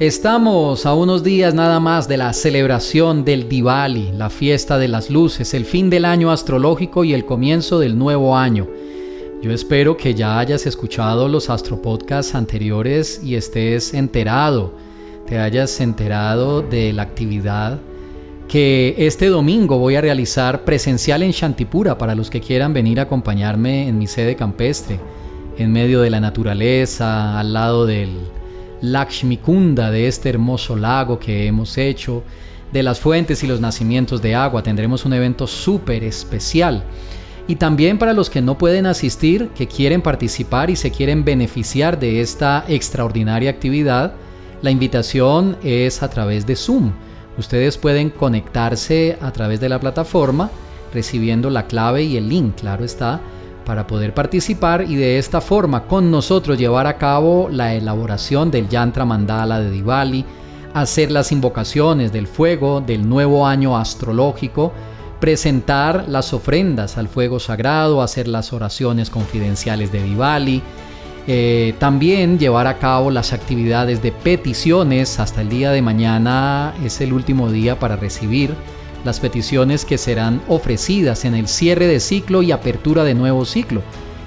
Estamos a unos días nada más de la celebración del Diwali, la fiesta de las luces, el fin del año astrológico y el comienzo del nuevo año. Yo espero que ya hayas escuchado los astropodcasts anteriores y estés enterado, te hayas enterado de la actividad que este domingo voy a realizar presencial en Shantipura para los que quieran venir a acompañarme en mi sede campestre, en medio de la naturaleza, al lado del Lakshmikunda, de este hermoso lago que hemos hecho, de las fuentes y los nacimientos de agua. Tendremos un evento súper especial. Y también para los que no pueden asistir, que quieren participar y se quieren beneficiar de esta extraordinaria actividad, la invitación es a través de Zoom. Ustedes pueden conectarse a través de la plataforma recibiendo la clave y el link, claro está, para poder participar y de esta forma con nosotros llevar a cabo la elaboración del yantra mandala de Diwali, hacer las invocaciones del fuego del nuevo año astrológico, presentar las ofrendas al fuego sagrado, hacer las oraciones confidenciales de Diwali, eh, también llevar a cabo las actividades de peticiones. Hasta el día de mañana es el último día para recibir las peticiones que serán ofrecidas en el cierre de ciclo y apertura de nuevo ciclo.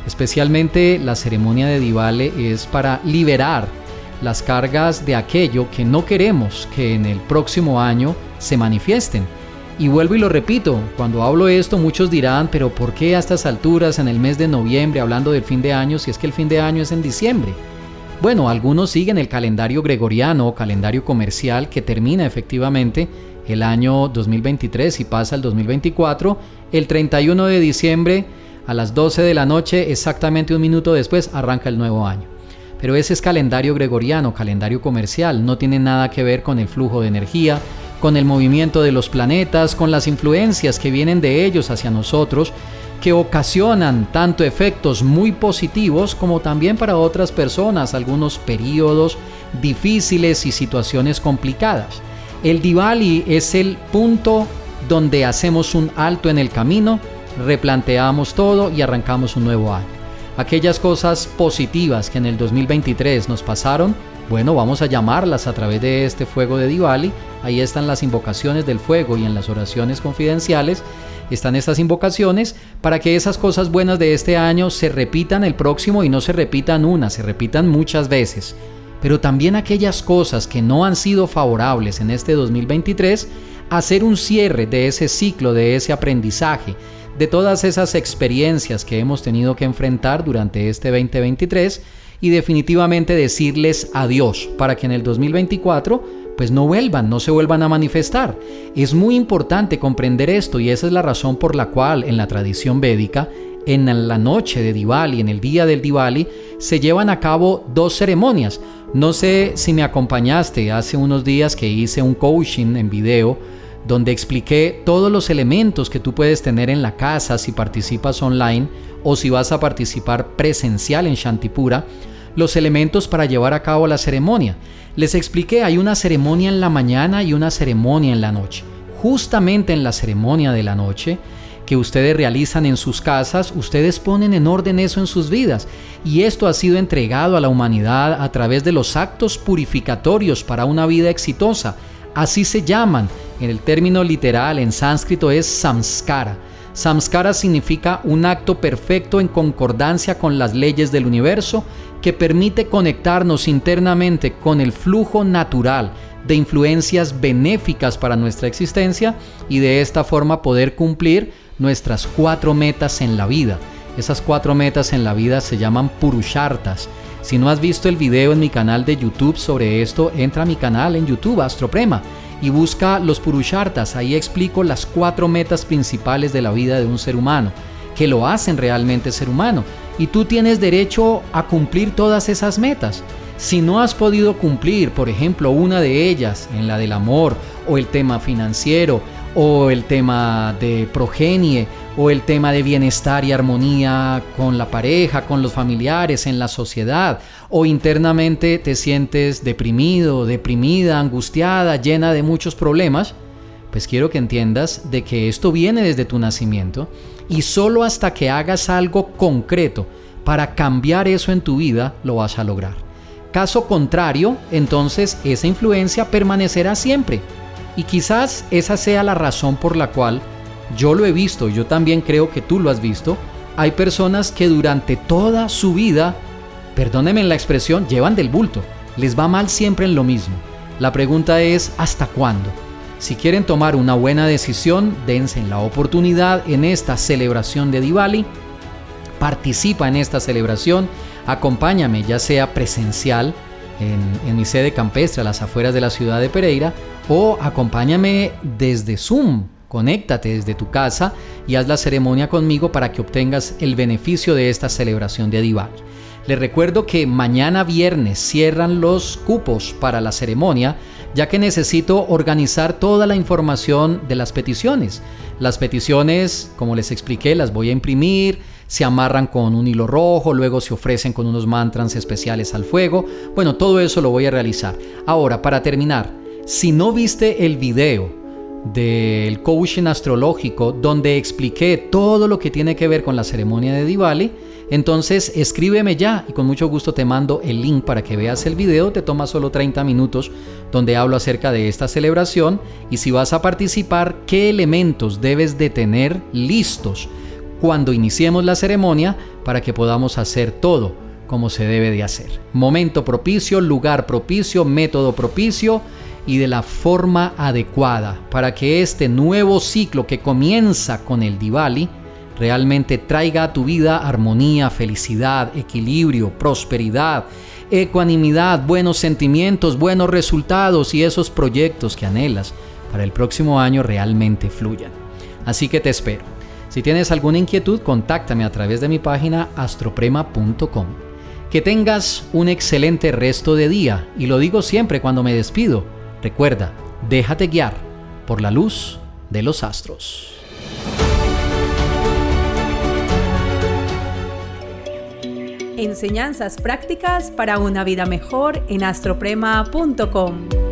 Especialmente la ceremonia de Diwali es para liberar las cargas de aquello que no queremos que en el próximo año se manifiesten. Y vuelvo y lo repito, cuando hablo esto muchos dirán, pero ¿por qué a estas alturas en el mes de noviembre hablando del fin de año si es que el fin de año es en diciembre? Bueno, algunos siguen el calendario gregoriano o calendario comercial que termina efectivamente el año 2023 y pasa al 2024. El 31 de diciembre a las 12 de la noche, exactamente un minuto después, arranca el nuevo año. Pero ese es calendario gregoriano, calendario comercial, no tiene nada que ver con el flujo de energía, con el movimiento de los planetas, con las influencias que vienen de ellos hacia nosotros, que ocasionan tanto efectos muy positivos como también para otras personas algunos periodos difíciles y situaciones complicadas. El Diwali es el punto donde hacemos un alto en el camino, replanteamos todo y arrancamos un nuevo año. Aquellas cosas positivas que en el 2023 nos pasaron, bueno, vamos a llamarlas a través de este fuego de Diwali. Ahí están las invocaciones del fuego y en las oraciones confidenciales están estas invocaciones para que esas cosas buenas de este año se repitan el próximo y no se repitan una, se repitan muchas veces. Pero también aquellas cosas que no han sido favorables en este 2023, hacer un cierre de ese ciclo, de ese aprendizaje, de todas esas experiencias que hemos tenido que enfrentar durante este 2023 y definitivamente decirles adiós para que en el 2024 pues no vuelvan, no se vuelvan a manifestar. Es muy importante comprender esto y esa es la razón por la cual en la tradición védica, en la noche de Diwali, en el día del Diwali, se llevan a cabo dos ceremonias. No sé si me acompañaste hace unos días que hice un coaching en video donde expliqué todos los elementos que tú puedes tener en la casa si participas online o si vas a participar presencial en Shantipura, los elementos para llevar a cabo la ceremonia. Les expliqué, hay una ceremonia en la mañana y una ceremonia en la noche. Justamente en la ceremonia de la noche, que ustedes realizan en sus casas, ustedes ponen en orden eso en sus vidas. Y esto ha sido entregado a la humanidad a través de los actos purificatorios para una vida exitosa. Así se llaman en el término literal en sánscrito es samskara. Samskara significa un acto perfecto en concordancia con las leyes del universo que permite conectarnos internamente con el flujo natural de influencias benéficas para nuestra existencia y de esta forma poder cumplir nuestras cuatro metas en la vida. Esas cuatro metas en la vida se llaman purushartas. Si no has visto el video en mi canal de YouTube sobre esto, entra a mi canal en YouTube, Astroprema y busca los Purushartas. Ahí explico las cuatro metas principales de la vida de un ser humano, que lo hacen realmente ser humano. Y tú tienes derecho a cumplir todas esas metas. Si no has podido cumplir, por ejemplo, una de ellas, en la del amor, o el tema financiero, o el tema de progenie, o el tema de bienestar y armonía con la pareja, con los familiares, en la sociedad, o internamente te sientes deprimido, deprimida, angustiada, llena de muchos problemas, pues quiero que entiendas de que esto viene desde tu nacimiento y solo hasta que hagas algo concreto para cambiar eso en tu vida lo vas a lograr. caso contrario, entonces esa influencia permanecerá siempre. Y quizás esa sea la razón por la cual yo lo he visto, yo también creo que tú lo has visto, hay personas que durante toda su vida, perdónenme la expresión, llevan del bulto, les va mal siempre en lo mismo. La pregunta es, ¿hasta cuándo? Si quieren tomar una buena decisión, dense la oportunidad en esta celebración de Diwali. Participa en esta celebración, acompáñame ya sea presencial en, en, mi sede campestre a las afueras de la ciudad de Pereira o acompáñame desde Zoom Conéctate desde tu casa y haz la ceremonia conmigo para que obtengas el beneficio de esta celebración de Diwali. Les recuerdo que mañana viernes cierran los cupos para la ceremonia, ya que necesito organizar toda la información de las peticiones. Las peticiones, como les expliqué, las voy a imprimir, se amarran con un hilo rojo, luego se ofrecen con unos mantras especiales al fuego. Bueno, todo eso lo voy a realizar. Ahora, para terminar, si no viste el video, del coaching astrológico donde expliqué todo lo que tiene que ver con la ceremonia de Diwali, entonces escríbeme ya y con mucho gusto te mando el link para que veas el video, te toma solo 30 minutos donde hablo acerca de esta celebración y si vas a participar, qué elementos debes de tener listos cuando iniciemos la ceremonia para que podamos hacer todo como se debe de hacer. Momento propicio, lugar propicio, método propicio y de la forma adecuada para que este nuevo ciclo que comienza con el Diwali realmente traiga a tu vida armonía, felicidad, equilibrio, prosperidad, ecuanimidad, buenos sentimientos, buenos resultados y esos proyectos que anhelas para el próximo año realmente fluyan. Así que te espero. Si tienes alguna inquietud, contáctame a través de mi página astroprema.com. Que tengas un excelente resto de día y lo digo siempre cuando me despido Recuerda, déjate guiar por la luz de los astros. Enseñanzas prácticas para una vida mejor en astroprema.com.